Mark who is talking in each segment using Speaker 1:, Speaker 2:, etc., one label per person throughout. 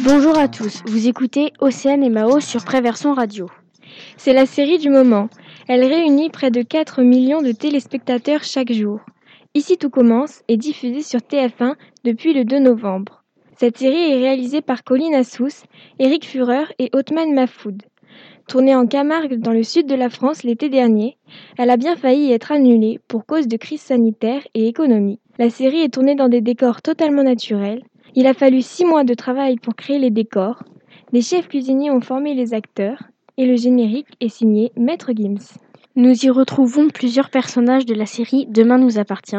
Speaker 1: Bonjour à tous, vous écoutez Océane et Mao sur Préversion Radio. C'est la série du moment. Elle réunit près de 4 millions de téléspectateurs chaque jour. Ici tout commence est diffusée sur TF1 depuis le 2 novembre. Cette série est réalisée par Colline Assous, Eric Führer et Othman Mahfoud. Tournée en Camargue dans le sud de la France l'été dernier, elle a bien failli être annulée pour cause de crise sanitaire et économique. La série est tournée dans des décors totalement naturels. Il a fallu six mois de travail pour créer les décors. Des chefs cuisiniers ont formé les acteurs et le générique est signé Maître Gims. Nous y retrouvons plusieurs personnages de la série Demain nous appartient,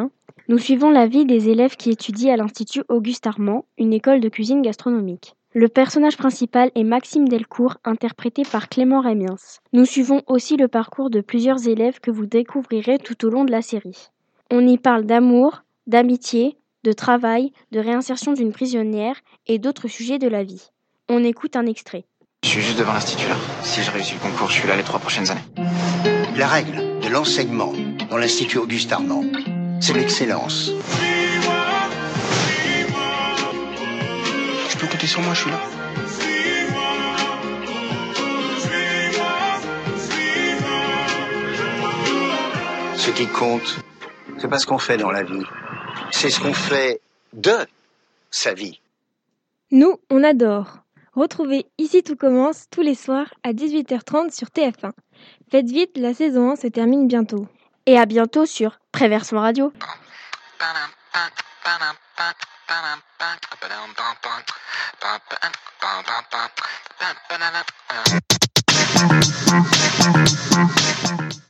Speaker 1: nous suivons la vie des élèves qui étudient à l'Institut Auguste Armand, une école de cuisine gastronomique. Le personnage principal est Maxime Delcourt, interprété par Clément Rémiens. Nous suivons aussi le parcours de plusieurs élèves que vous découvrirez tout au long de la série. On y parle d'amour, d'amitié, de travail, de réinsertion d'une prisonnière et d'autres sujets de la vie. On écoute un extrait.
Speaker 2: Je suis juste devant l'institut. Si je réussis le concours, je suis là les trois prochaines années.
Speaker 3: La règle de l'enseignement dans l'Institut Auguste Armand c'est l'excellence.
Speaker 2: Je peux compter sur moi, je suis là.
Speaker 3: Ce qui compte, c'est pas ce qu'on fait dans la vie, c'est ce qu'on fait de sa vie.
Speaker 1: Nous, on adore. Retrouvez Ici tout commence tous les soirs à 18h30 sur TF1. Faites vite, la saison 1 se termine bientôt. Et à bientôt sur Préversion Radio.